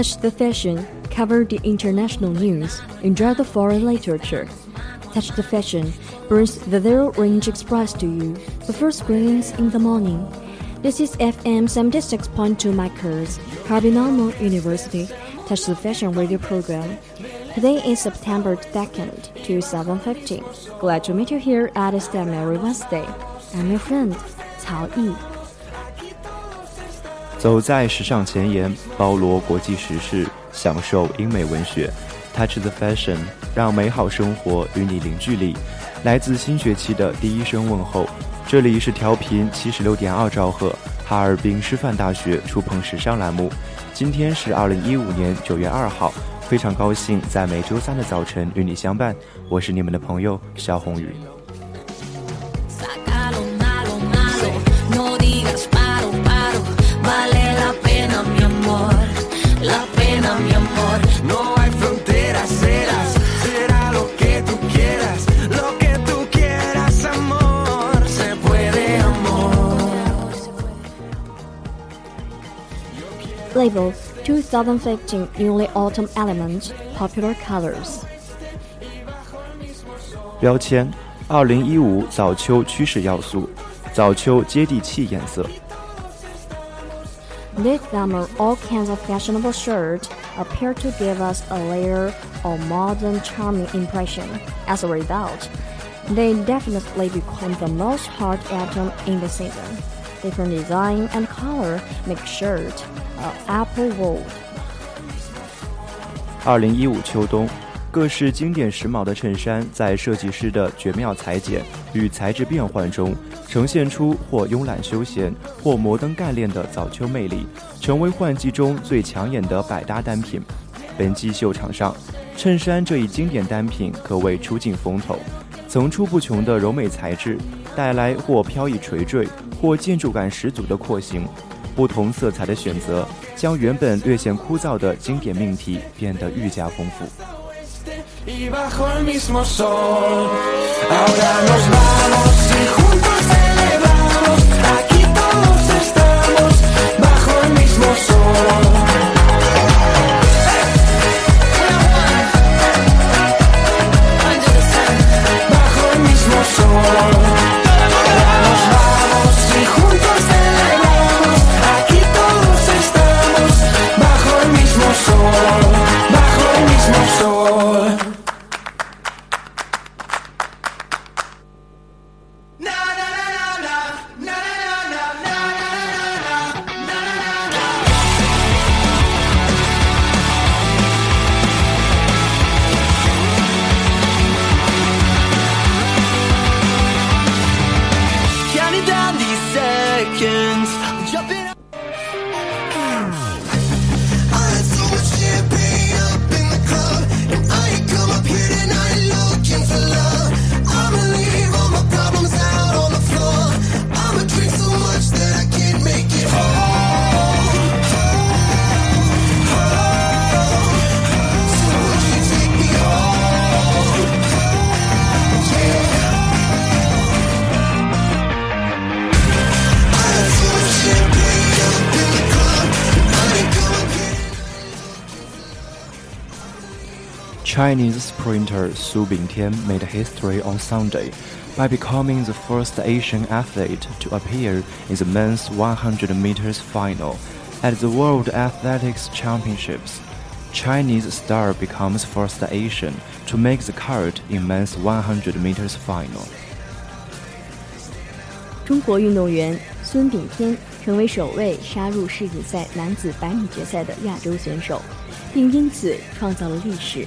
Touch the fashion. cover the international news, enjoy the foreign literature. Touch the fashion brings the zero range express to you. The first in the morning. This is FM 76.2 MHz, Carbonamo University, Touch the Fashion radio program. Today is September 2nd, 2015. Glad to meet you here at STEM every Wednesday. I'm your friend, Cao Yi. 走在时尚前沿，包罗国际时事，享受英美文学，Touch the fashion，让美好生活与你零距离。来自新学期的第一声问候，这里是调频七十六点二兆赫，哈尔滨师范大学触碰时尚栏目。今天是二零一五年九月二号，非常高兴在每周三的早晨与你相伴。我是你们的朋友肖红宇。Label 2015 Newly Autumn Element Popular Colors。标签：二零一五早秋趋势要素，早秋接地气颜色。This summer, all kinds of fashionable shirts appear to give us a layer of modern charming impression. As a result, they definitely become the most hot item in the season. Different design and color make shirt a apple world. 二零一五秋冬，各式经典时髦的衬衫在设计师的绝妙裁剪与材质变换中，呈现出或慵懒休闲，或摩登干练的早秋魅力，成为换季中最抢眼的百搭单品。本季秀场上，衬衫这一经典单品可谓出尽风头，层出不穷的柔美材质带来或飘逸垂坠。或建筑感十足的廓形，不同色彩的选择将原本略显枯燥的经典命题变得愈加丰富。Oh, corazón, bajo el mismo sol. Chinese sprinter Su Bingtian made history on Sunday by becoming the first Asian athlete to appear in the men's 100 meters final at the World Athletics Championships. Chinese star becomes first Asian to make the cut in men's 100 meters final. 中国运动员孙炳添成为首位杀入世锦赛男子百米决赛的亚洲选手，并因此创造了历史。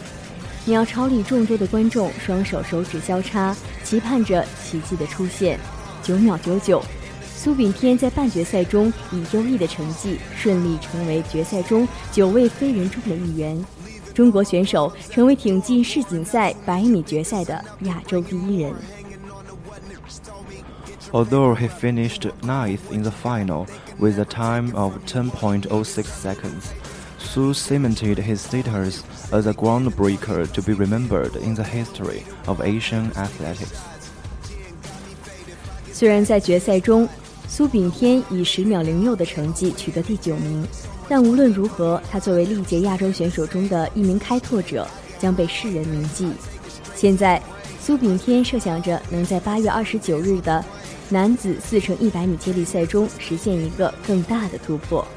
鸟巢里众多的观众双手手指交叉，期盼着奇迹的出现。九秒九九，苏炳添在半决赛中以优异的成绩顺利成为决赛中九位飞人中的一员，中国选手成为挺进世锦赛百米决赛的亚洲第一人。Although he finished ninth in the final with a time of 10.06 seconds. Su cemented his status as a groundbreaker to be remembered in the history of Asian athletics. 虽然在决赛中，苏炳添以十秒零六的成绩取得第九名，但无论如何，他作为历届亚洲选手中的一名开拓者，将被世人铭记。现在，苏炳添设想着能在八月二十九日的男子四乘一百米接力赛中实现一个更大的突破。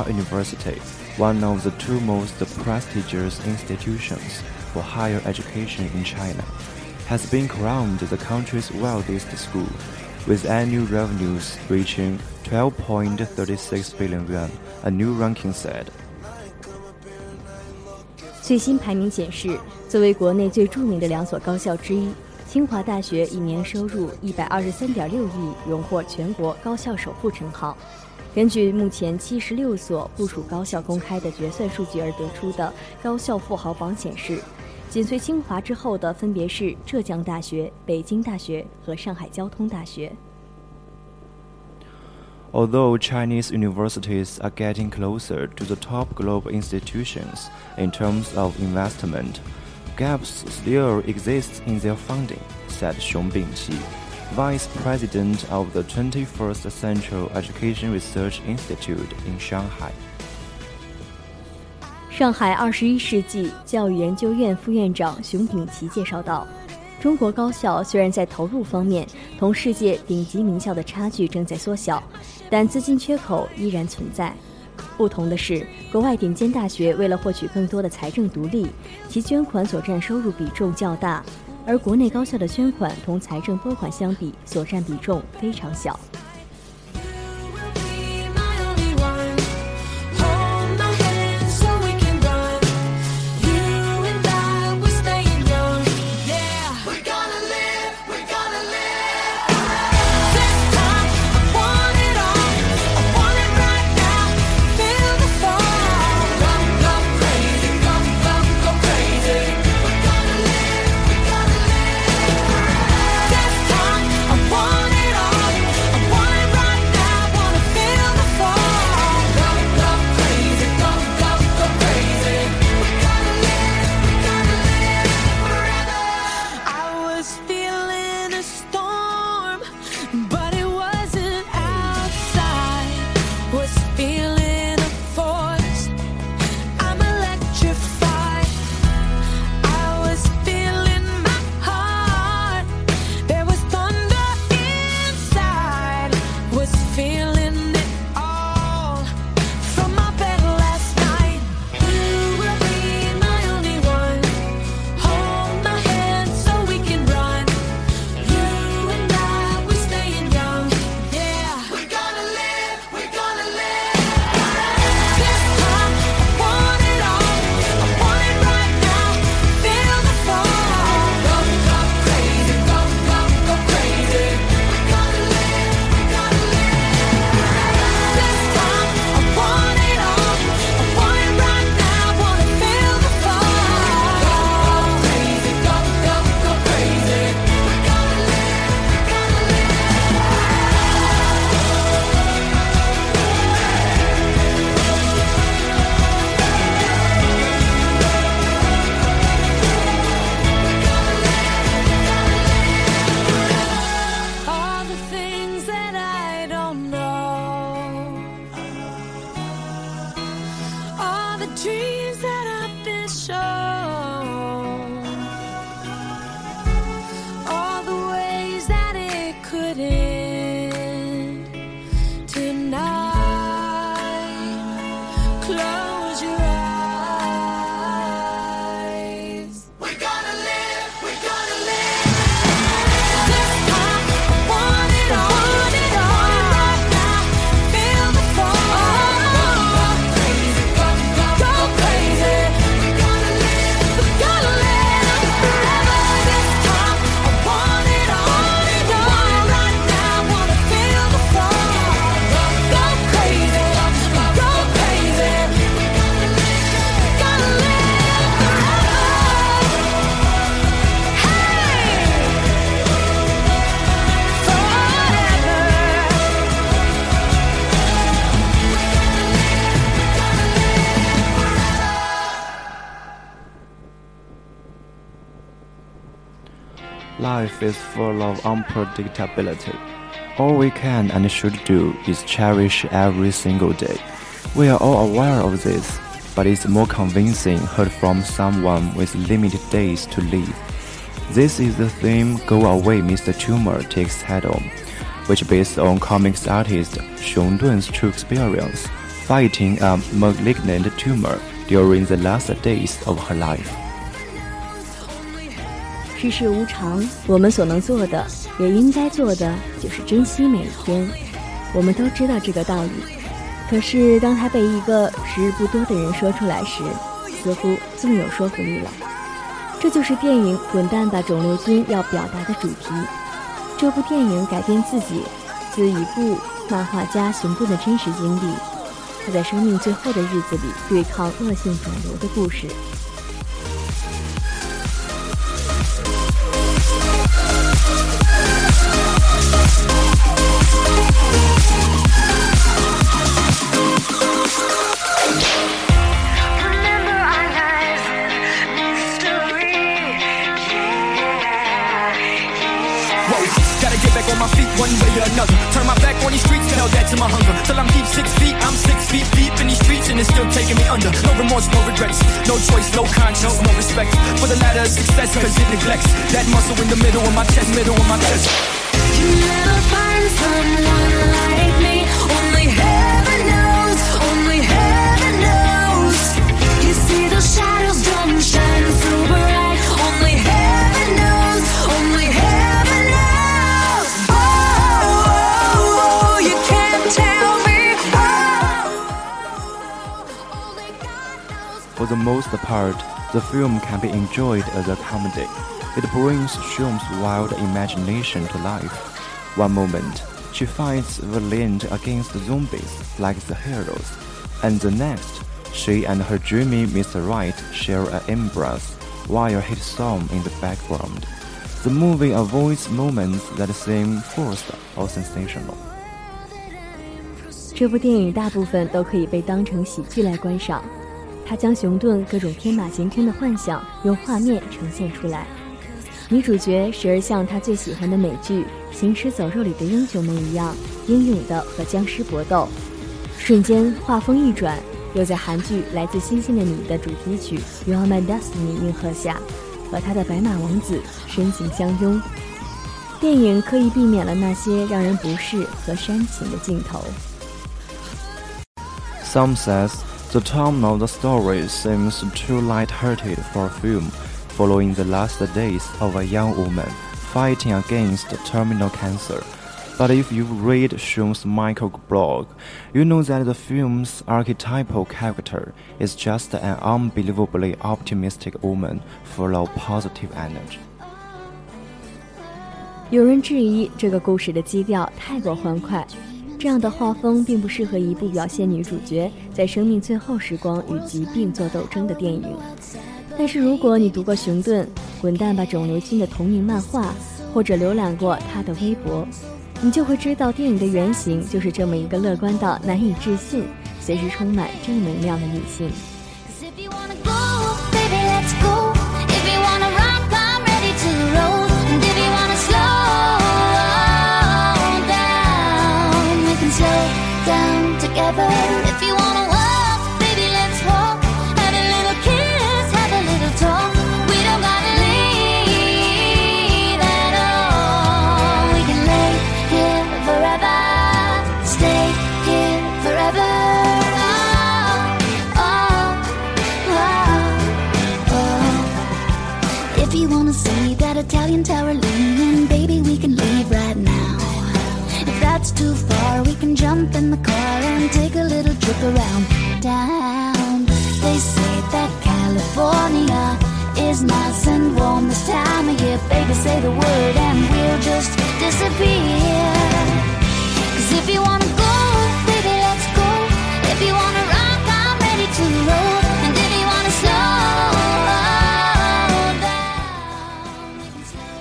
Tsinghua University, one of the two most prestigious institutions for higher education in China, has been crowned the country's wealthiest school, with annual revenues reaching 12.36 billion yuan, a new ranking said. 最新排名显示，作为国内最着名的两所高校之一，清华大学以年收入一百二十三点六亿荣获全国高校首富称号。 根据目前七十六所部属高校公开的决算数据而得出的高校富豪榜显示，紧随清华之后的分别是浙江大学、北京大学和上海交通大学。Although Chinese universities are getting closer to the top global institutions in terms of investment, gaps still exist in their funding, said Xiong Bingqi, vice president of the 21st Central Education Research Institute in Shanghai. 上海二十一世纪教育研究院副院长熊丙奇介绍道：“中国高校虽然在投入方面同世界顶级名校的差距正在缩小，但资金缺口依然存在。不同的是，国外顶尖大学为了获取更多的财政独立，其捐款所占收入比重较大，而国内高校的捐款同财政拨款相比所占比重非常小。” Is full of unpredictability. All we can and should do is cherish every single day. We are all aware of this, but it's more convincing heard from someone with limited days to live. This is the theme Go Away Mr. Tumor takes head on, which based on comics artist Xiong Dun's true experience fighting a malignant tumor during the last days of her life. 世事无常，我们所能做的，也应该做的，就是珍惜每一天。我们都知道这个道理，可是当他被一个时日不多的人说出来时，似乎更有说服力了。这就是电影《滚蛋吧，肿瘤君》要表达的主题。这部电影改编自己自一部漫画家熊顿的真实经历，他在生命最后的日子里对抗恶性肿瘤的故事。Thank you. One way or another. Turn my back on these streets, tell that to my hunger. Till I'm deep six feet, I'm six feet deep in these streets, and it's still taking me under. No remorse, no regrets, no choice, no conscience, no respect for the ladder of success, cause it neglects that muscle in the middle of my chest, middle of my chest. You never find someone like me. Only heaven the most part, the film can be enjoyed as a comedy. It brings Shum's wild imagination to life. One moment, she fights valiant against zombies like the heroes, and the next, she and her dreamy Mr. Right share an embrace while a hit song in the background. The movie avoids moments that seem forced or sensational. 这部电影大部分都可以被当成喜剧来观赏， 他将熊顿各种天马行空的幻想用画面呈现出来。女主角时而像她最喜欢的美剧《行尸走肉》里的英雄们一样，英勇地和僵尸搏斗。瞬间画风一转，又在韩剧《来自星星的你》的主题曲《You Are My Destiny》应和下，和他的白马王子深情相拥。电影刻意避免了那些让人不适和煽情的镜头。Some says the tone of the story seems too light-hearted for a film following the last days of a young woman fighting against terminal cancer. But if you read Shum's Michael blog, you know that the film's archetypal character is just an unbelievably optimistic woman full of positive energy. 有人质疑这个故事的基调太过欢快， 这样的画风并不适合一部表现女主角在生命最后时光与疾病做斗争的电影。但是如果你读过熊顿《滚蛋吧，肿瘤君》的同名漫画，或者浏览过他的微博，你就会知道电影的原型就是这么一个乐观到难以置信、随时充满正能量的女性。Italian tower baby, we can leave right now. If that's too far, we can jump in the car trip around town. They say that California is nice and warm this time of year. Baby, say the word and we'll just disappear. Cause if you wanna go, baby, let's go. If you wanna rock, I'm ready to roll. And if you wanna slow down, slow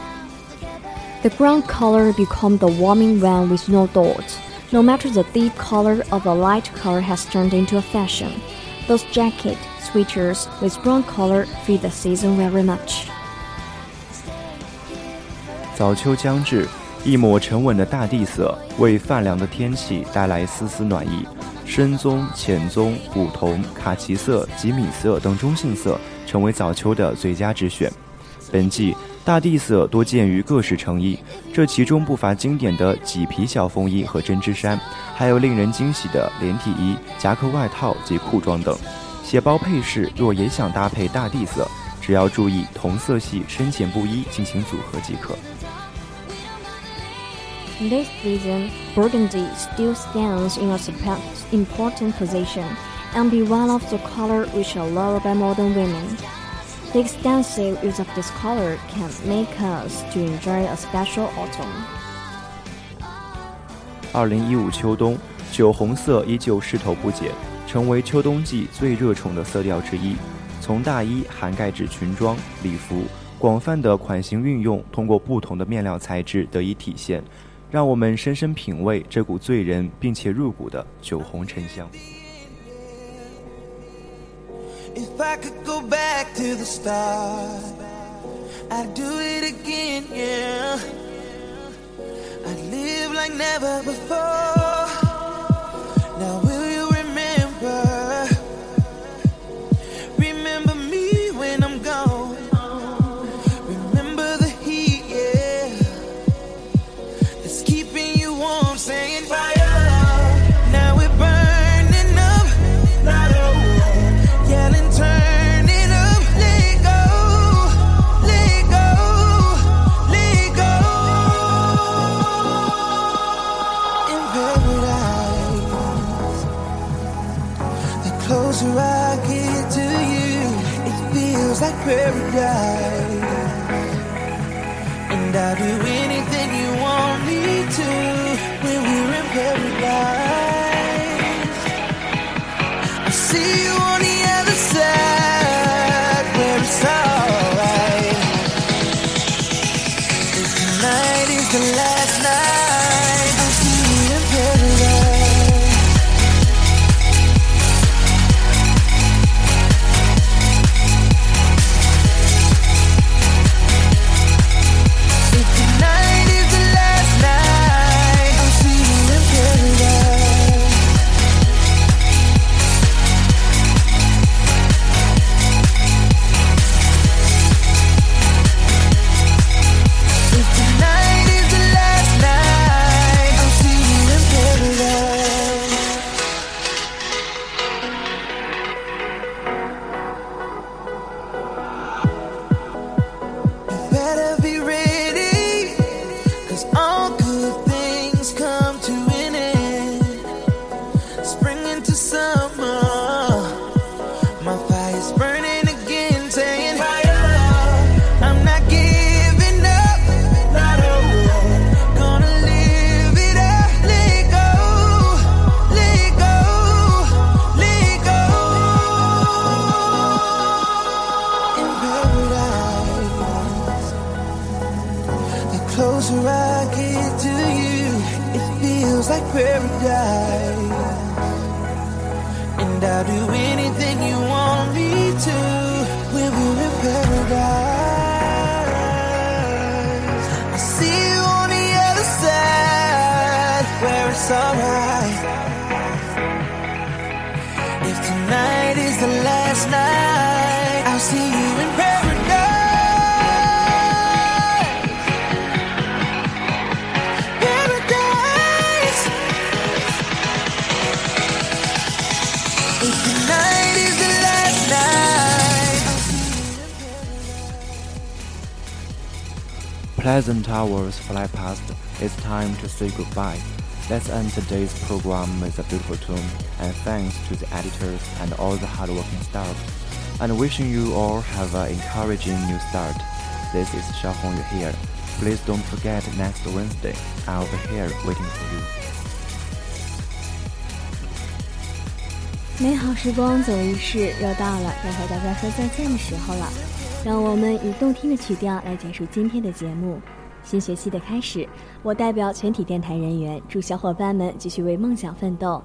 down. The ground color become the warming one with no dots. No matter the deep color or the light color has turned into a fashion. Those jacket, sweaters with brown color fit the season very much. 早秋将至，一抹沉稳的大地色为泛凉的天气带来丝丝暖意。深棕、浅棕、古铜、卡其色及米色等中性色成为早秋的最佳之选。 本季大地色多见于各式成衣，这其中不乏经典的麂皮小风衣和针织衫，还有令人惊喜的连体衣、夹克外套及裤装等。鞋包配饰若也想搭配大地色，只要注意同色系深浅不一进行组合即可。This season, burgundy still stands in a sup- important position and be one of the colors which are loved by modern women. The extensive use of this color can make us to enjoy a special autumn. 二零一五秋冬，酒红色依旧势头不减，成为秋冬季最热宠的色调之一。从大衣涵盖至裙装、礼服，广泛的款型运用，通过不同的面料材质得以体现，让我们深深品味这股醉人并且入骨的酒红沉香。If I could go back to the start, I'd do it again, yeah. I'd live like never before. Paradise. And I'll do anything Pleasant hours fly past. It's time to say goodbye. Let's end today's program with a beautiful tune, and thanks to the editors and all the hardworking staff. And wishing you all have an encouraging new start. This is Xiao Hongyu here. Please don't forget next Wednesday. I'll be here waiting for you. 美好时光走一逝，又到了该和大家说再见的时候了。 让我们以动听的曲调来结束今天的节目。新学期的开始，我代表全体电台人员，祝小伙伴们继续为梦想奋斗，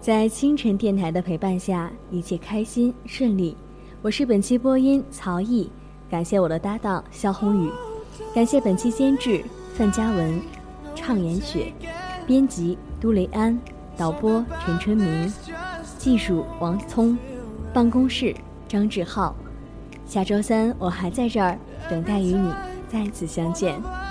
在清晨电台的陪伴下，一切开心顺利。我是本期播音曹毅，感谢我的搭档肖宏宇。感谢本期监制范嘉文、畅言雪，编辑都雷安，导播陈春明，技术王聪，办公室张志浩。下周三我还在这儿等待与你再次相见。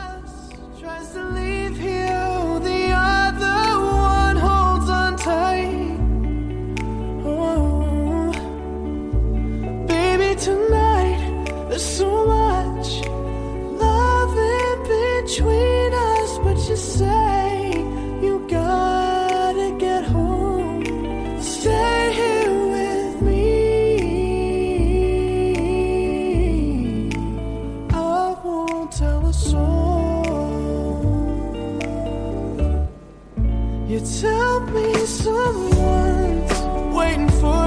You tell me someone's waiting for